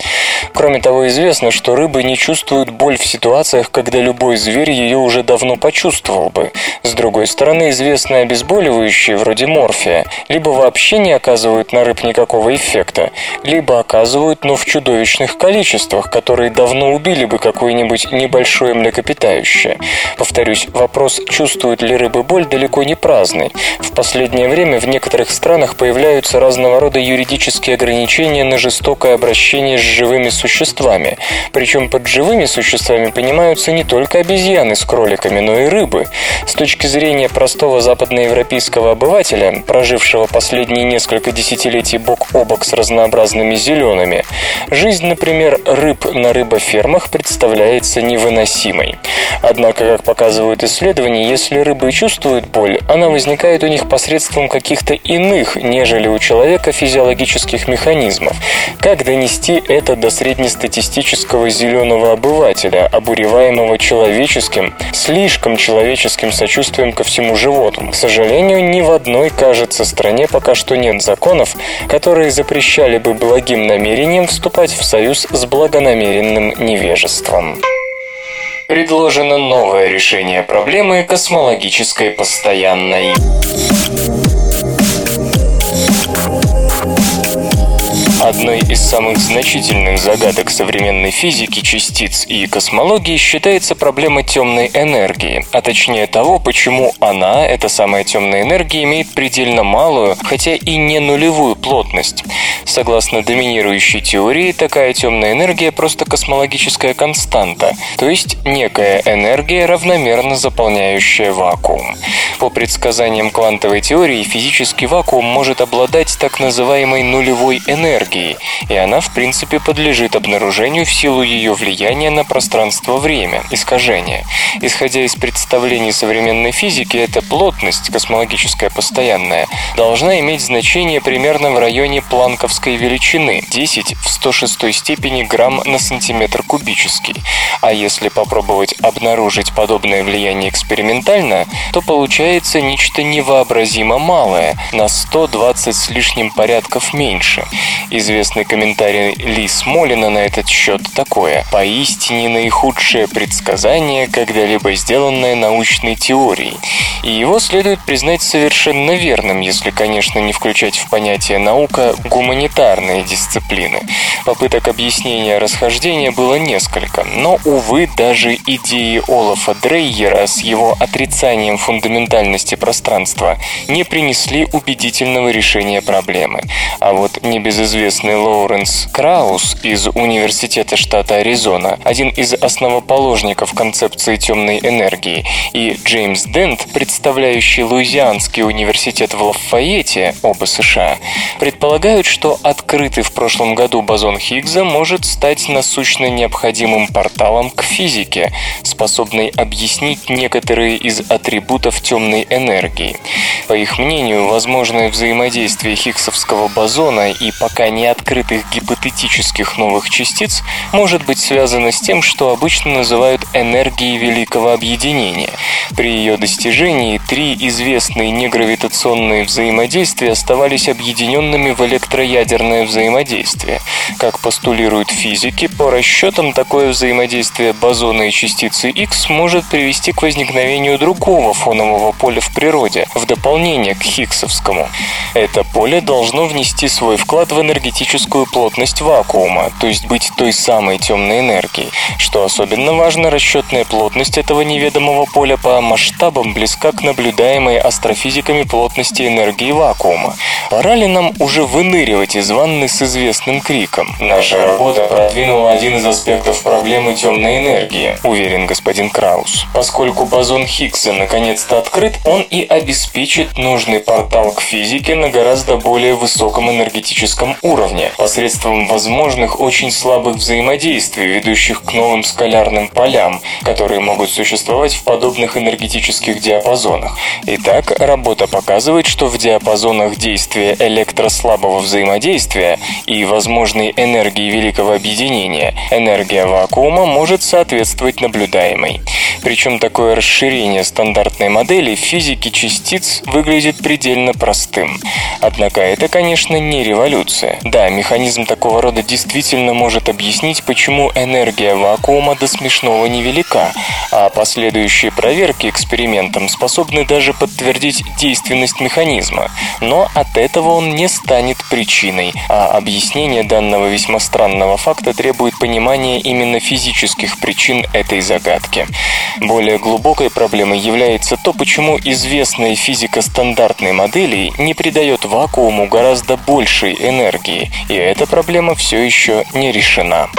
Кроме того, известно, что рыбы не чувствуют боль в ситуациях, когда любой зверь ее уже давно почувствовал бы. С другой стороны, известные обезболивающие, вроде морфия, либо вообще не оказывают на рыб никакого эффекта, либо оказывают, но в чудовищных количествах, которые давно убили бы какое-нибудь небольшое млекопитающее. Повторюсь, вопрос, чувствуют ли рыбы боль, далеко не праздный. В последнее время в некоторых странах появляются разного рода юридические ограничения на жестокое обращение с живыми существами. Причем под живыми существами понимаются не только обезьяны с кроликами, но и рыбы. С точки зрения простого западноевропейского обывателя, прожившего последние несколько десятилетий бок о бок с разнообразными зелеными, жизнь, например, рыб на рыбофермах представляется невыносимой. Однако, как показывают исследования, если рыбы чувствуют боль, она возникает у них посредством каких-то иных, нежели у человека, физиологических механизмов. Как донести это до среднестатистического зеленого обывателя, обуреваемого человеческим, слишком человеческим сочувствием ко всему животному? К сожалению, ни в одной, кажется, стране пока что нет законов, которые запрещали бы благим намерением вступать в союз с благонамеренным невежеством предложено новое решение проблемы космологической постоянной. Одной из самых значительных загадок современной физики частиц и космологии считается проблема темной энергии, а точнее того, почему она, эта самая темная энергия, имеет предельно малую, хотя и не нулевую плотность. Согласно доминирующей теории, такая темная энергия просто космологическая константа, то есть некая энергия, равномерно заполняющая вакуум. По предсказаниям квантовой теории, физический вакуум может обладать так называемой нулевой энергией, энергией, и она в принципе подлежит обнаружению в силу ее влияния на пространство-время, искажение. Исходя из представлений современной физики, эта плотность, космологическая постоянная, должна иметь значение примерно в районе планковской величины 10 в 106 степени грамм на сантиметр кубический. А если попробовать обнаружить подобное влияние экспериментально, то получается нечто невообразимо малое, на 120 с лишним порядков меньше. Известный комментарий Ли Смолина на этот счет такое. Поистине наихудшее предсказание, когда-либо сделанное научной теорией. И его следует признать совершенно верным, если, конечно, не включать в понятие наука гуманитарные дисциплины. Попыток объяснения расхождения было несколько, но, увы, даже идеи Олафа Дрейера с его отрицанием фундаментальности пространства не принесли убедительного решения проблемы. А вот небезызвестный известный Лоуренс Краус из Университета штата Аризона, один из основоположников концепции темной энергии, и Джеймс Дент, представляющий Луизианский университет в Лафайете, оба США, предполагают, что открытый в прошлом году бозон Хиггса может стать насущно необходимым порталом к физике, способной объяснить некоторые из атрибутов темной энергии. По их мнению, возможное взаимодействие Хиггсовского бозона и пока не открытых гипотетических новых частиц может быть связано с тем, что обычно называют энергией великого объединения. При ее достижении три известные негравитационные взаимодействия оставались объединенными в электроядерное взаимодействие. Как постулируют физики, по расчетам такое взаимодействие бозона и частицы X может привести к возникновению другого фонового поля в природе, в дополнение к Хиггсовскому. Это поле должно внести свой вклад в энергетическую энергетическую плотность вакуума, то есть быть той самой темной энергией. Что особенно важно, расчетная плотность этого неведомого поля по масштабам близка к наблюдаемой астрофизиками плотности энергии вакуума. Пора ли нам уже выныривать из ванны с известным криком? Наша работа продвинула один из аспектов проблемы темной энергии, уверен господин Краус. Поскольку бозон Хиггса наконец-то открыт, он и обеспечит нужный портал к физике на гораздо более высоком энергетическом уровне уровня посредством возможных очень слабых взаимодействий, ведущих к новым скалярным полям, которые могут существовать в подобных энергетических диапазонах. Итак, работа показывает, что в диапазонах действия электрослабого взаимодействия и возможной энергии великого объединения энергия вакуума может соответствовать наблюдаемой. Причем такое расширение стандартной модели физики частиц выглядит предельно простым. Однако это, конечно, не революция. Да, механизм такого рода действительно может объяснить, почему энергия вакуума до смешного невелика, а последующие проверки экспериментом способны даже подтвердить действенность механизма. Но от этого он не станет причиной, а объяснение данного весьма странного факта требует понимания именно физических причин этой загадки. Более глубокой проблемой является то, почему известная физика стандартной модели не придает вакууму гораздо большей энергии, и эта проблема все еще не решена.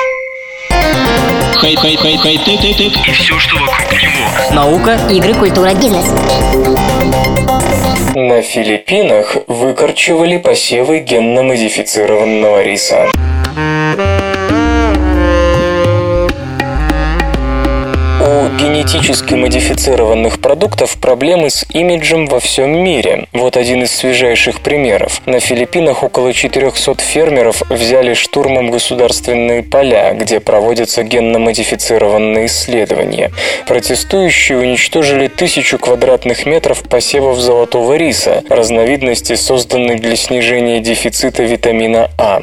Хай, хай, хай, хай, ты, ты, ты. И все, что вокруг него. Наука, игры, культура, бизнес. На Филиппинах выкорчевали посевы генно-модифицированного риса. Генетически модифицированных продуктов проблемы с имиджем во всем мире. Вот один из свежайших примеров. На Филиппинах около 400 фермеров взяли штурмом государственные поля, где проводятся генно-модифицированные исследования. Протестующие уничтожили тысячу квадратных метров посевов золотого риса, разновидности, созданной для снижения дефицита витамина А.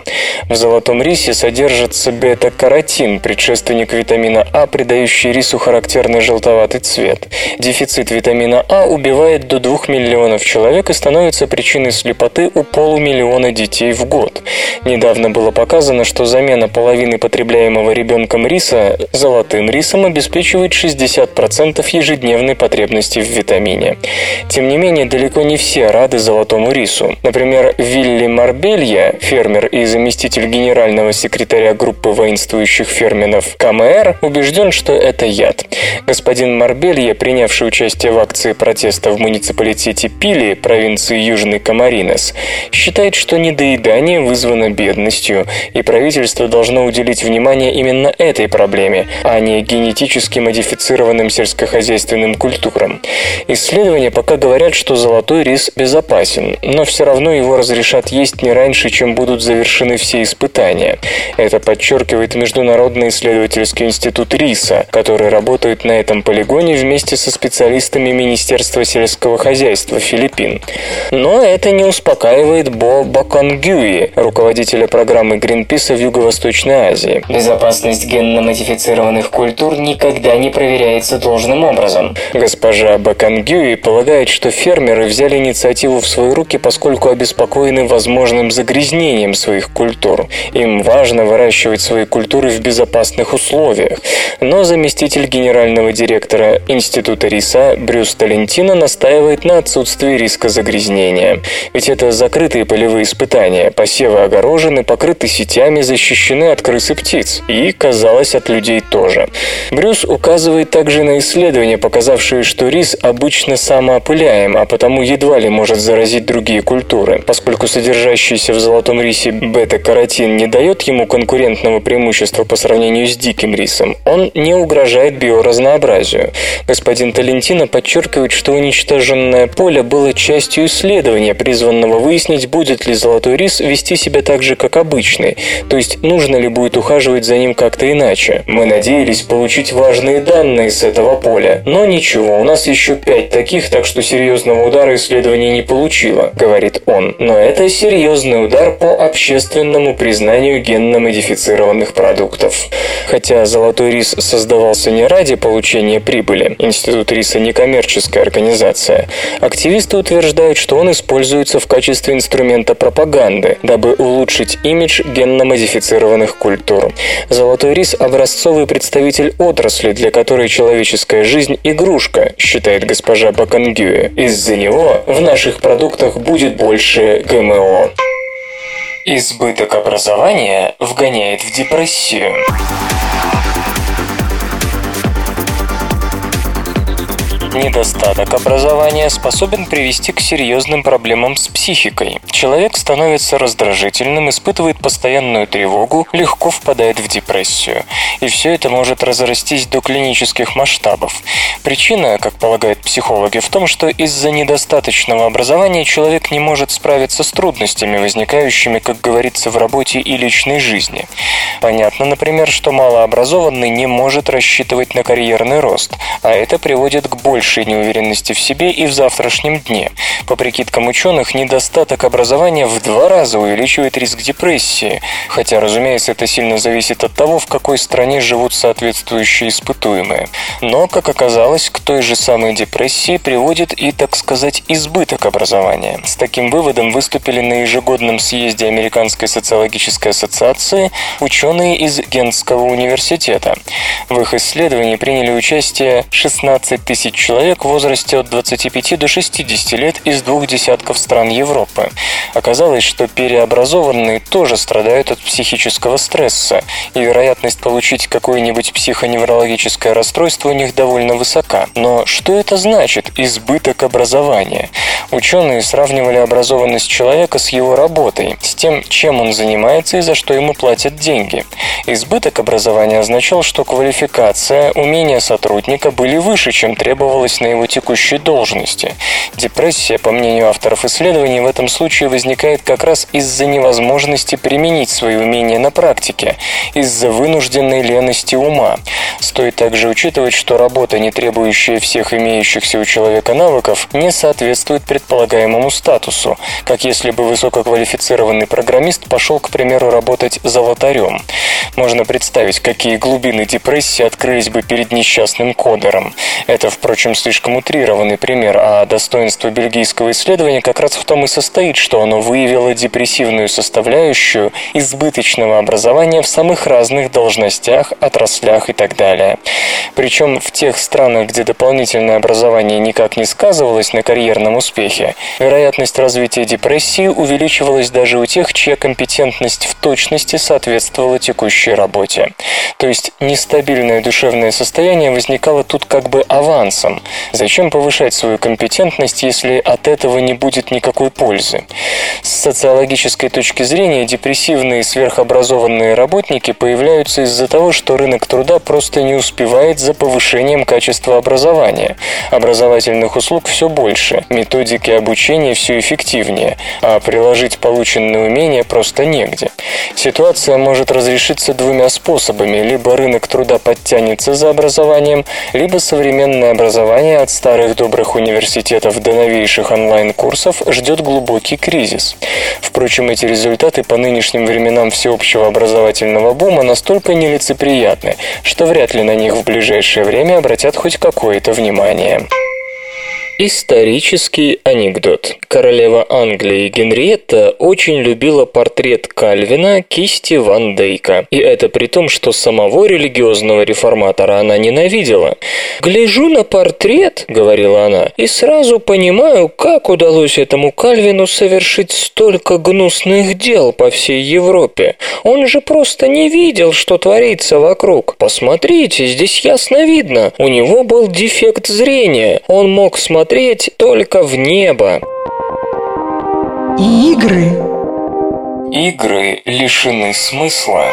В золотом рисе содержится бета-каротин, предшественник витамина А, придающий рису характерный желтоватый цвет. Дефицит витамина А убивает до 2 миллионов человек и становится причиной слепоты у полумиллиона детей в год. Недавно было показано, что замена половины потребляемого ребенком риса золотым рисом обеспечивает 60% ежедневной потребности в витамине. Тем не менее, далеко не все рады золотому рису. Например, Вилли Марбелья, фермер и заместитель генерального секретаря группы воинствующих фермеров КМР, убежден, что это яд. Господин Марбелье, принявший участие в акции протеста в муниципалитете Пили, провинции Южный Камаринес, считает, что недоедание вызвано бедностью, и правительство должно уделить внимание именно этой проблеме, а не генетически модифицированным сельскохозяйственным культурам. Исследования пока говорят, что золотой рис безопасен, но все равно его разрешат есть не раньше, чем будут завершены все испытания. Это подчеркивает Международный исследовательский институт риса, который работает на этом полигоне вместе со специалистами Министерства сельского хозяйства Филиппин. Но это не успокаивает Бо Баконгюи, руководителя программы Гринписа в Юго-Восточной Азии. Безопасность генно-модифицированных культур никогда не проверяется должным образом. Госпожа Баконгюи полагает, что фермеры взяли инициативу в свои руки, поскольку обеспокоены возможным загрязнением своих культур. Им важно выращивать свои культуры в безопасных условиях. Но заместитель генерального директора Института риса Брюс Талентино настаивает на отсутствии риска загрязнения. Ведь это закрытые полевые испытания. Посевы огорожены, покрыты сетями, защищены от крыс и птиц. И, казалось, от людей тоже. Брюс указывает также на исследования, показавшие, что рис обычно самоопыляем, а потому едва ли может заразить другие культуры. Поскольку содержащийся в золотом рисе бета-каротин не дает ему конкурентного преимущества по сравнению с диким рисом, он не угрожает биоразнообразию. Господин Талентино подчеркивает, что уничтоженное поле было частью исследования, призванного выяснить, будет ли золотой рис вести себя так же, как обычный, то есть нужно ли будет ухаживать за ним как-то иначе. Мы надеялись получить важные данные с этого поля, но ничего, у нас еще пять таких, так что серьезного удара исследование не получило, говорит он. Но это серьезный удар по общественному признанию генно-модифицированных продуктов. Хотя золотой рис создавался не ради получения прибыли, Институт риса не коммерческая организация, активисты утверждают, что он используется в качестве инструмента пропаганды, дабы улучшить имидж генно-модифицированных культур. Золотой рис – образцовый представитель отрасли, для которой человеческая жизнь – игрушка, считает госпожа Бакангюэ. Из-за него в наших продуктах будет больше ГМО. Избыток образования вгоняет в депрессию. Недостаток образования способен привести к серьезным проблемам с психикой. Человек становится раздражительным, испытывает постоянную тревогу, легко впадает в депрессию. И все это может разрастись до клинических масштабов. Причина, как полагают психологи, в том, что из-за недостаточного образования человек не может справиться с трудностями, возникающими, как говорится, в работе и личной жизни. Понятно, например, что малообразованный не может рассчитывать на карьерный рост, а это приводит к большей неуверенности в себе и в завтрашнем дне. По прикидкам ученых, недостаток образования в два раза увеличивает риск депрессии, хотя, разумеется, это сильно зависит от того, в какой стране живут соответствующие испытуемые. Но, как оказалось, к той же самой депрессии приводит и, так сказать, избыток образования. С таким выводом выступили на ежегодном съезде Американской социологической ассоциации ученые из Гентского университета. В их исследовании приняли участие 16 тысяч человек в возрасте от 25 до 60 лет из двух десятков стран Европы. Оказалось, что переобразованные тоже страдают от психического стресса, и вероятность получить какое-нибудь психоневрологическое расстройство у них довольно высока. Но что это значит – избыток образования? Ученые сравнивали образованность человека с его работой, с тем, чем он занимается и за что ему платят деньги. Избыток образования означал, что квалификация, умения сотрудника были выше, чем требовалось на его текущей должности. Депрессия, по мнению авторов исследований, в этом случае возникает как раз из-за невозможности применить свои умения на практике, из-за вынужденной лености ума. Стоит также учитывать, что работа, не требующая всех имеющихся у человека навыков, не соответствует предполагаемому статусу, как если бы высококвалифицированный программист пошел, к примеру, работать золотарем. Можно представить, какие глубины депрессии открылись бы перед несчастным кодером. Это, впрочем, слишком утрированный пример, а достоинство бельгийского исследования как раз в том и состоит, что оно выявило депрессивную составляющую избыточного образования в самых разных должностях, отраслях и так далее. Причем в тех странах, где дополнительное образование никак не сказывалось на карьерном успехе, вероятность развития депрессии увеличивалась даже у тех, чья компетентность в точности соответствовала текущей работе. То есть нестабильное душевное состояние возникало тут как бы авансом. Зачем повышать свою компетентность, если от этого не будет никакой пользы? С социологической точки зрения депрессивные сверхобразованные работники появляются из-за того, что рынок труда просто не успевает за повышением качества образования. Образовательных услуг все больше, методики обучения все эффективнее, а приложить полученные умения просто негде. Ситуация может разрешиться двумя способами. Либо рынок труда подтянется за образованием, либо современное образование от старых добрых университетов до новейших онлайн-курсов ждет глубокий кризис. Впрочем, эти результаты по нынешним временам всеобщего образовательного бума настолько нелицеприятны, что вряд ли на них в ближайшее время обратят хоть какое-то внимание. Исторический анекдот. Королева Англии Генриетта очень любила портрет Кальвина кисти Ван Дейка. И это при том, что самого религиозного реформатора она ненавидела. «Гляжу на портрет», — говорила она, — «и сразу понимаю, как удалось этому Кальвину совершить столько гнусных дел по всей Европе. Он же просто не видел, что творится вокруг. Посмотрите, здесь ясно видно. У него был дефект зрения. Он мог смотреть смотреть только в небо. Игры. Игры лишены смысла.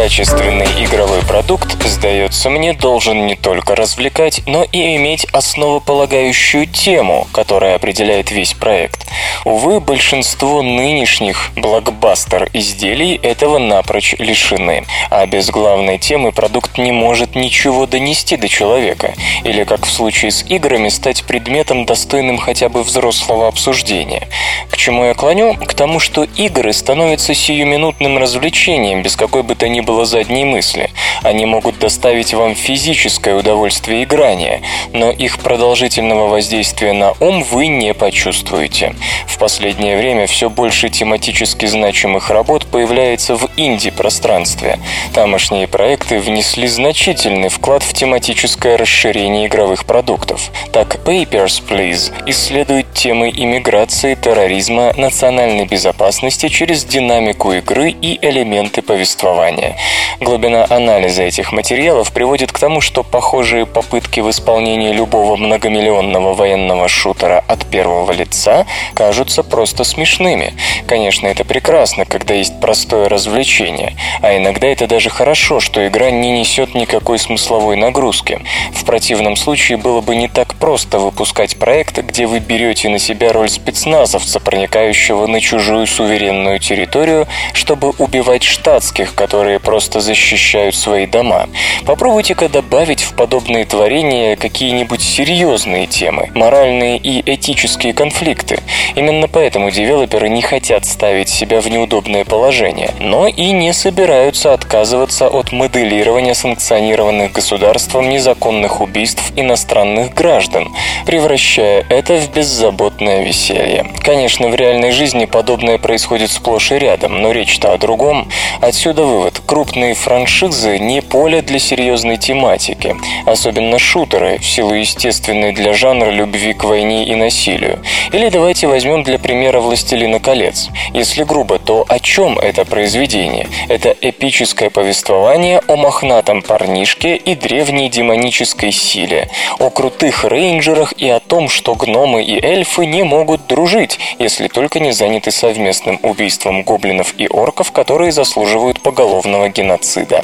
Качественный игровой продукт, сдается мне, должен не только развлекать, но и иметь основополагающую тему, которая определяет весь проект. Увы, большинство нынешних блокбастер-изделий этого напрочь лишены, а без главной темы продукт не может ничего донести до человека, или, как в случае с играми, стать предметом, достойным хотя бы взрослого обсуждения. К чему я клоню? К тому, что игры становятся сиюминутным развлечением, без какой бы то ни было задней мысли. Они могут доставить вам физическое удовольствие играния, но их продолжительного воздействия на ум вы не почувствуете. В последнее время все больше тематически значимых работ появляется в инди-пространстве. Тамошние проекты внесли значительный вклад в тематическое расширение игровых продуктов. Так, Papers, Please исследует темы иммиграции, терроризма, национальной безопасности через динамику игры и элементы повествования. Глубина анализа этих материалов приводит к тому, что похожие попытки в исполнении любого многомиллионного военного шутера от первого лица кажутся просто смешными. Конечно, это прекрасно, когда есть простое развлечение, а иногда это даже хорошо, что игра не несет никакой смысловой нагрузки. В противном случае было бы не так просто выпускать проект, где вы берете на себя роль спецназовца, проникающего на чужую суверенную территорию, чтобы убивать штатских, которые просто защищают свои дома. Попробуйте-ка добавить в подобные творения какие-нибудь серьезные темы, моральные и этические конфликты. Именно поэтому девелоперы не хотят ставить себя в неудобное положение, но и не собираются отказываться от моделирования санкционированных государством незаконных убийств иностранных граждан, превращая это в беззаботное веселье. Конечно, в реальной жизни подобное происходит сплошь и рядом, но речь-то о другом. Отсюда вывод. Крупные франшизы не поле для серьезной тематики, особенно шутеры, в силу естественной для жанра любви к войне и насилию. Или давайте возьмем для примера «Властелина колец». Если грубо, то о чем это произведение? Это эпическое повествование о мохнатом парнишке и древней демонической силе, о крутых рейнджерах и о том, что гномы и эльфы не могут дружить, если только не заняты совместным убийством гоблинов и орков, которые заслуживают поголовного геноцида.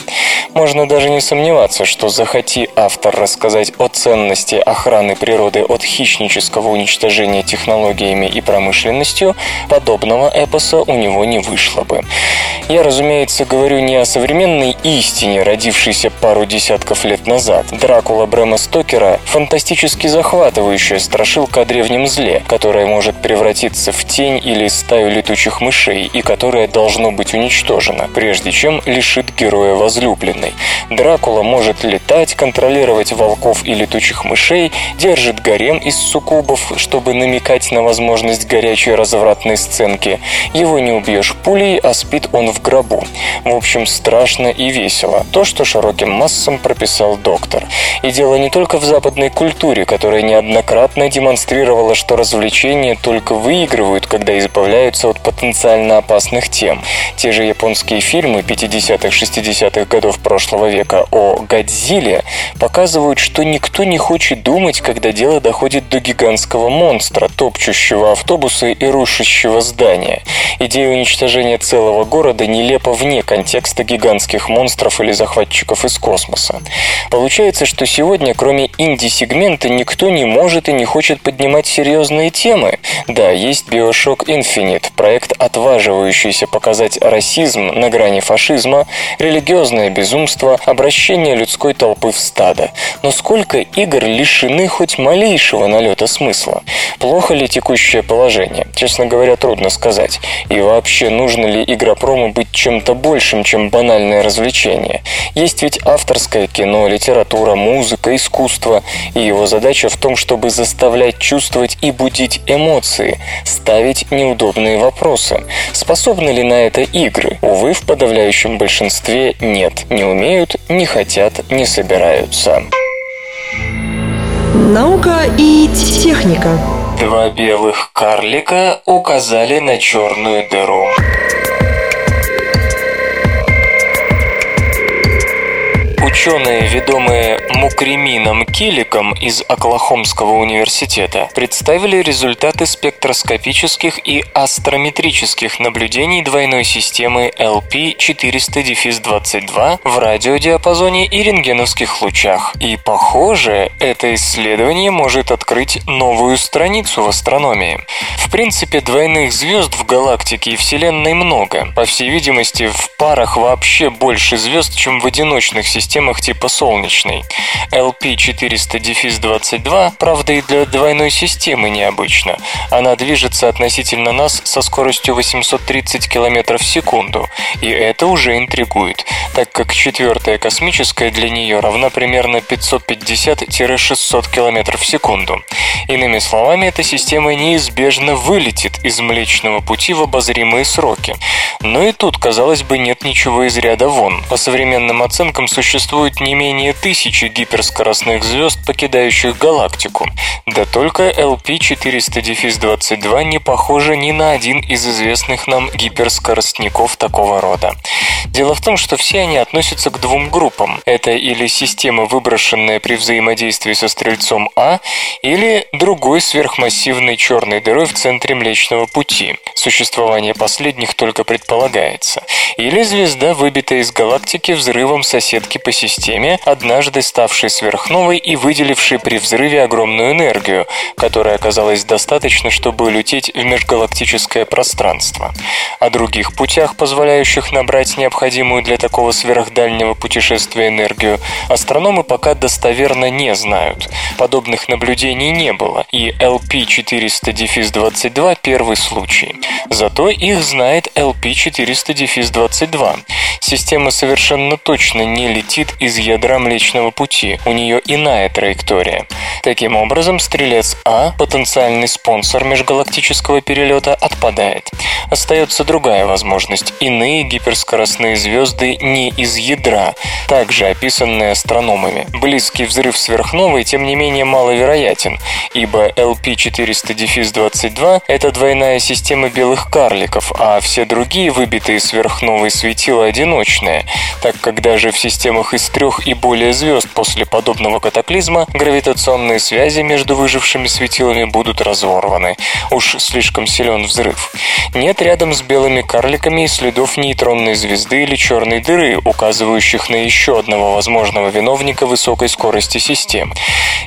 Можно даже не сомневаться, что захоти автор рассказать о ценности охраны природы от хищнического уничтожения технологиями и промышленностью, подобного эпоса у него не вышло бы. Я, разумеется, говорю не о современной истине, родившейся пару десятков лет назад. Дракула Брэма Стокера – фантастически захватывающая страшилка о древнем зле, которая может превратиться в тень или стаю летучих мышей и которая должно быть уничтожена, прежде чем лишит героя возлюбленной. Дракула может летать, контролировать волков и летучих мышей, держит гарем из суккубов, чтобы намекать на возможность горячей развратной сценки. Его не убьешь пулей, а спит он в гробу. В общем, страшно и весело. То, что широким массам прописал доктор. И дело не только в западной культуре, которая неоднократно демонстрировала, что развлечения только выигрывают, когда избавляются от потенциально опасных тем. Те же японские фильмы 50-60-х годов прошлого века о Годзилле показывают, что никто не хочет думать, когда дело доходит до гигантского монстра, топчущего автобусы и рушащего здания. Идея уничтожения целого города нелепа вне контекста гигантских монстров или захватчиков из космоса. Получается, что сегодня, кроме инди-сегмента, никто не может и не хочет поднимать серьезные темы. Да, есть Bioshock Infinite, проект, отваживающийся показать расизм на грани фашизма, религиозное безумство, обращение людской толпы в стадо. Но сколько игр лишены хоть малейшего налета смысла? Плохо ли текущее положение? Честно говоря, трудно сказать. И вообще, нужно ли игропрому быть чем-то большим, чем банальное развлечение? Есть ведь авторское кино, литература, музыка, искусство, и его задача в том, чтобы заставлять чувствовать и будить эмоции, ставить неудобные вопросы. Способны ли на это игры? Увы, в подавляющем большинстве нет. Не умеют, не хотят, не собираются. Наука и техника. Два белых карлика указали на черную дыру. Ученые, ведомые Мукремином Киликом из Оклахомского университета, представили результаты спектроскопических и астрометрических наблюдений двойной системы LP-400-22 в радиодиапазоне и рентгеновских лучах. И, похоже, это исследование может открыть новую страницу в астрономии. В принципе, двойных звезд в галактике и Вселенной много. По всей видимости, в парах вообще больше звезд, чем в одиночных системах типа солнечной. LP400-22, правда, и для двойной системы необычно. Она движется относительно нас со скоростью 830 км в секунду, и это уже интригует, так как четвертая космическая для нее равна примерно 550-600 км в секунду. Иными словами, эта система неизбежно вылетит из Млечного Пути в обозримые сроки. Но и тут, казалось бы, нет ничего из ряда вон. По современным оценкам существует существует не менее тысячи гиперскоростных звезд, покидающих галактику. Да только LP-400-22 не похожа ни на один из известных нам гиперскоростников такого рода. Дело в том, что все они относятся к двум группам. Это или система, выброшенная при взаимодействии со Стрельцом А, или другой сверхмассивной черной дырой в центре Млечного Пути. Существование последних только предполагается. Или звезда, выбитая из галактики взрывом соседки по системе, однажды ставшей сверхновой и выделившей при взрыве огромную энергию, которая оказалась достаточно, чтобы улететь в межгалактическое пространство. О других путях, позволяющих набрать необходимую для такого сверхдальнего путешествия энергию, астрономы пока достоверно не знают. Подобных наблюдений не было, и LP-400-22 первый случай. Зато их знает LP-400-22. Система совершенно точно не летит из ядра Млечного Пути, у нее иная траектория. Таким образом, Стрелец А, потенциальный спонсор межгалактического перелета, отпадает. Остается другая возможность – иные гиперскоростные звезды не из ядра, также описанные астрономами. Близкий взрыв сверхновой, тем не менее, маловероятен, ибо LP-400-22 – это двойная система белых карликов, а все другие выбитые сверхновой светила одиночные, так как даже в системах из трех и более звезд после подобного катаклизма гравитационные связи между выжившими светилами будут разорваны. Уж слишком силен взрыв. Нет рядом с белыми карликами и следов нейтронной звезды или черной дыры, указывающих на еще одного возможного виновника высокой скорости систем.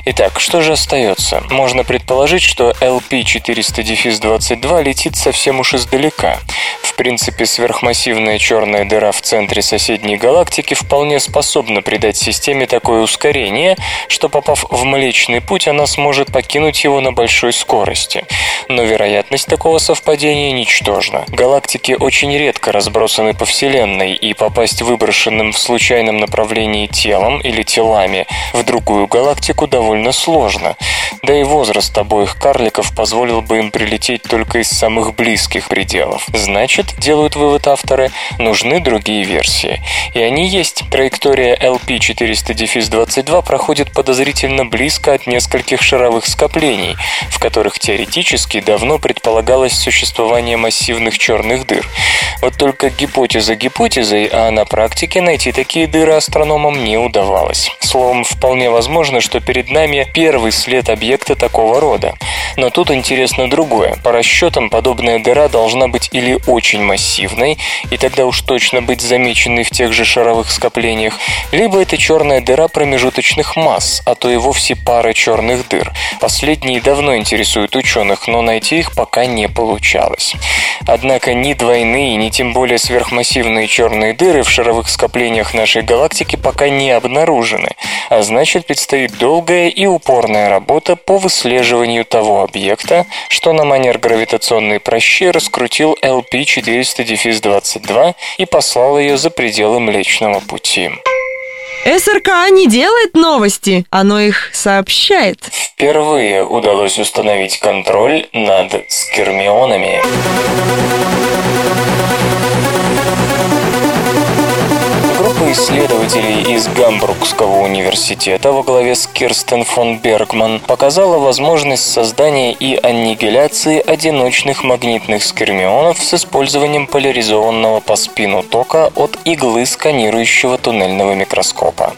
Итак, что же остается? Можно предположить, что LP-400-22 летит совсем уж издалека. В принципе, сверхмассивная черная дыра в центре соседней галактики вполне способна придать системе такое ускорение, что попав в Млечный Путь, она сможет покинуть его на большой скорости. Но вероятность такого совпадения ничтожна. Галактики очень редко разбросаны по Вселенной, и попасть выброшенным в случайном направлении телом или телами в другую галактику довольно сложно. Да и возраст обоих карликов позволил бы им прилететь только из самых близких пределов. Значит, делают вывод авторы, нужны другие версии. И они есть. Траектория LP-400-22 проходит подозрительно близко от нескольких шаровых скоплений, в которых теоретически давно предполагалось существование массивных черных дыр. Вот только гипотеза гипотезой, а на практике найти такие дыры астрономам не удавалось. Словом, вполне возможно, что перед нами первый след объекта такого рода. Но тут интересно другое. По расчетам, подобная дыра должна быть или очень массивной, и тогда уж точно быть замеченной в тех же шаровых скоплениях, либо это черная дыра промежуточных масс, а то и вовсе пара черных дыр. Последние давно интересуют ученых, но найти их пока не получалось. Однако ни двойные, ни тем более сверхмассивные черные дыры в шаровых скоплениях нашей галактики пока не обнаружены, а значит предстоит долгая и упорная работа по выслеживанию того объекта, что на манер гравитационной прощи раскрутил LP-400-22 и послал ее за пределы Млечного Пути. СРК не делает новости, оно их сообщает. Впервые удалось установить контроль над скермионами. Исследователей из Гамбургского университета во главе с Кирстен фон Бергман показала возможность создания и аннигиляции одиночных магнитных скермионов с использованием поляризованного по спину тока от иглы сканирующего туннельного микроскопа.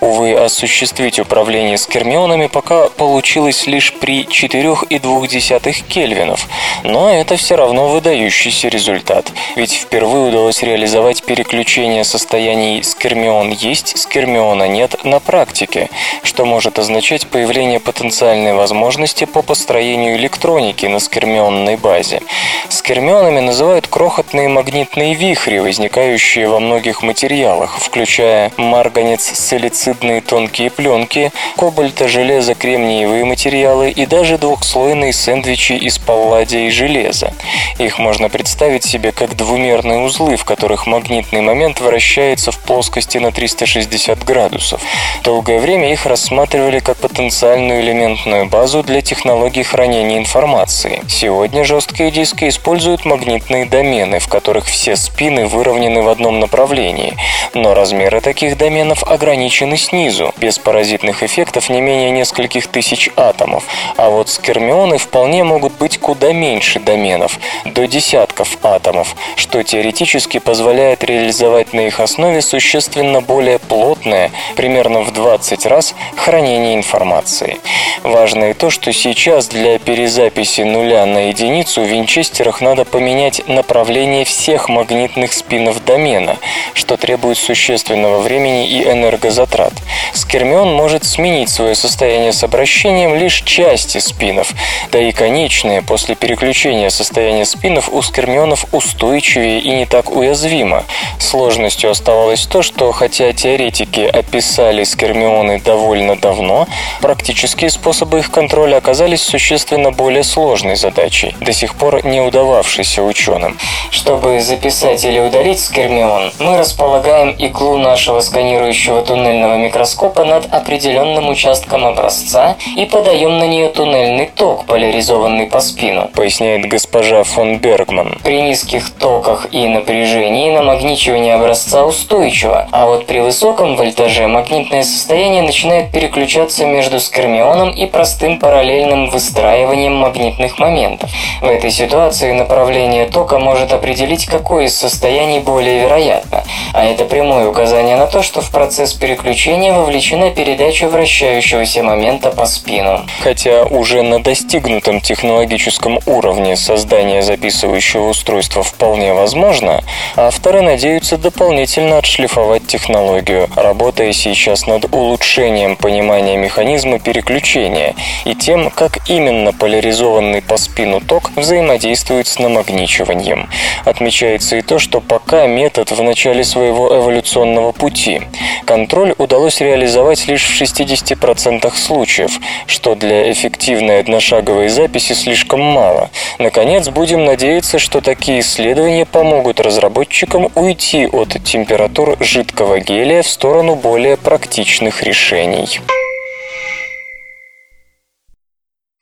Увы, осуществить управление скермионами пока получилось лишь при 4,2 кельвинов, но это все равно выдающийся результат, ведь впервые удалось реализовать переключение состояний скермион есть, скермиона нет на практике, что может означать появление потенциальной возможности по построению электроники на скермионной базе. Скермионами называют крохотные магнитные вихри, возникающие во многих материалах, включая марганец-салицидные тонкие пленки, кобальто-железо-кремниевые материалы и даже двухслойные сэндвичи из палладия и железа. Их можно представить себе как двумерные узлы, в которых магнитный момент вращается в плотном плоскости на 360 градусов. Долгое время их рассматривали как потенциальную элементную базу для технологий хранения информации. Сегодня жесткие диски используют магнитные домены, в которых все спины выровнены в одном направлении, но размеры таких доменов ограничены снизу, без паразитных эффектов не менее нескольких тысяч атомов, а вот скермионы вполне могут быть куда меньше доменов, до десятков атомов, что теоретически позволяет реализовать на их основе существенно более плотное, примерно в 20 раз, хранение информации. Важно и то, что сейчас для перезаписи нуля на единицу в винчестерах надо поменять направление всех магнитных спинов домена, что требует существенного времени и энергозатрат. Скермион может сменить свое состояние с обращением лишь части спинов, да и конечное после переключения состояния спинов у скермионов устойчивее и не так уязвимо. Сложностью оставалось то, что хотя теоретики описали скермионы довольно давно, практические способы их контроля оказались существенно более сложной задачей, до сих пор не удававшейся ученым. Чтобы записать или удалить скермион, мы располагаем иглу нашего сканирующего туннельного микроскопа над определенным участком образца и подаем на нее туннельный ток, поляризованный по спину, поясняет госпожа фон Бергман. При низких токах и напряжении намагничивание образца устойчиво, а вот при высоком вольтаже магнитное состояние начинает переключаться между скермионом и простым параллельным выстраиванием магнитных моментов. В этой ситуации направление тока может определить, какое из состояний более вероятно, а это прямое указание на то, что в процесс переключения вовлечена передача вращающегося момента по спину. Хотя уже на достигнутом технологическом уровне создание записывающего устройства вполне возможно, авторы надеются дополнительно отшлифовать технологию, работая сейчас над улучшением понимания механизма переключения и тем, как именно поляризованный по спину ток взаимодействует с намагничиванием. Отмечается и то, что пока метод в начале своего эволюционного пути. Контроль удалось реализовать лишь в 60% случаев, что для эффективной одношаговой записи слишком мало. Наконец, будем надеяться, что такие исследования помогут разработчикам уйти от температур жидкого гелия в сторону более практичных решений.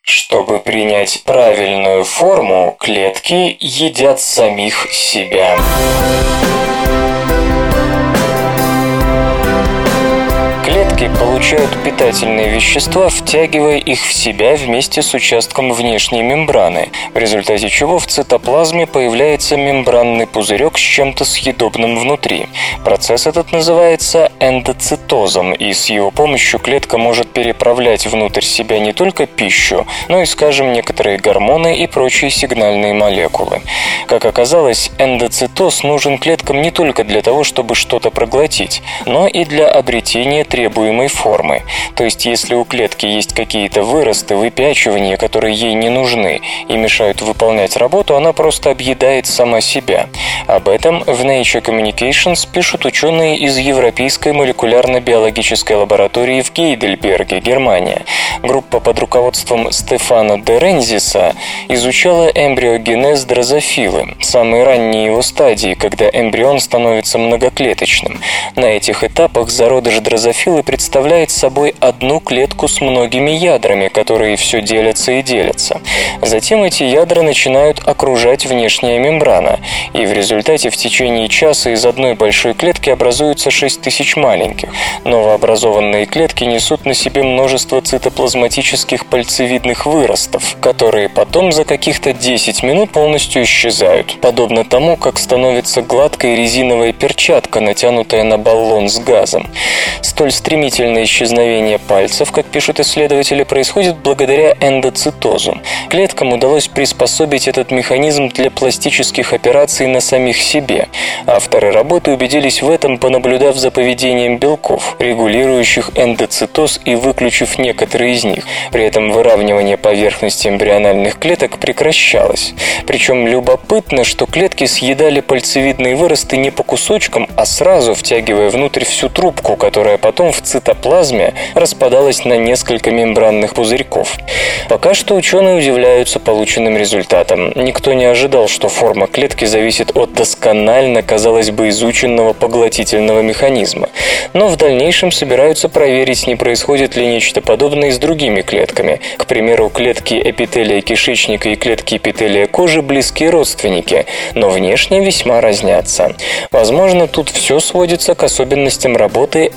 Чтобы принять правильную форму, клетки едят самих себя. Клетки получают питательные вещества, втягивая их в себя вместе с участком внешней мембраны, в результате чего в цитоплазме появляется мембранный пузырек с чем-то съедобным внутри. Процесс этот называется эндоцитозом, и с его помощью клетка может переправлять внутрь себя не только пищу, но и, скажем, некоторые гормоны и прочие сигнальные молекулы. Как оказалось, эндоцитоз нужен клеткам не только для того, чтобы что-то проглотить, но и для обретения требуемой формы. То есть, если у клетки есть какие-то выросты, выпячивания, которые ей не нужны и мешают выполнять работу, она просто объедает сама себя. Об этом в Nature Communications пишут ученые из Европейской молекулярно-биологической лаборатории в Гейдельберге, Германия. Группа под руководством Стефана де Рензиса изучала эмбриогенез дрозофилы, самые ранние его стадии, когда эмбрион становится многоклеточным. На этих этапах зародыш дрозофилы представляет собой одну клетку с многими ядрами, которые все делятся и делятся. Затем эти ядра начинают окружать внешняя мембрана, и в результате в течение часа из одной большой клетки образуются 6 тысяч маленьких. Новообразованные клетки несут на себе множество цитоплазматических пальцевидных выростов, которые потом за каких-то 10 минут полностью исчезают, подобно тому, как становится гладкая резиновая перчатка, натянутая на баллон с газом. Столь стремительное исчезновение пальцев, как пишут исследователи, происходит благодаря эндоцитозу. Клеткам удалось приспособить этот механизм для пластических операций на самих себе. Авторы работы убедились в этом, понаблюдав за поведением белков, регулирующих эндоцитоз и выключив некоторые из них. При этом выравнивание поверхности эмбриональных клеток прекращалось. Причем любопытно, что клетки съедали пальцевидные выросты не по кусочкам, а сразу втягивая внутрь всю трубку, которая потом в цитоплазме распадалась на несколько мембранных пузырьков. Пока что ученые удивляются полученным результатом. Никто не ожидал, что форма клетки зависит от досконально, казалось бы, изученного поглотительного механизма. Но в дальнейшем собираются проверить, не происходит ли нечто подобное с другими клетками. К примеру, клетки эпителия кишечника и клетки эпителия кожи близкие родственники, но внешне весьма разнятся. Возможно, тут все сводится к особенностям работы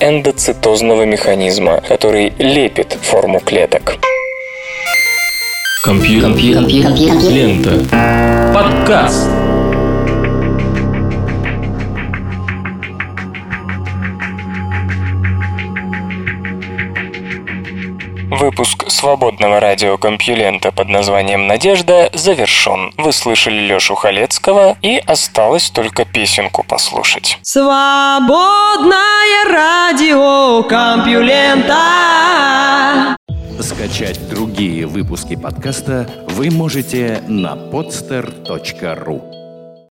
эндоцитозного механизма, который лепит форму клеток. Компьютер. Лента. Подкаст. Выпуск свободного радиокомпьюлента под названием «Надежда» завершен. Вы слышали Лешу Халецкого и осталось только песенку послушать. Свободное радио Компьюлента. Скачать другие выпуски подкаста вы можете на podster.ru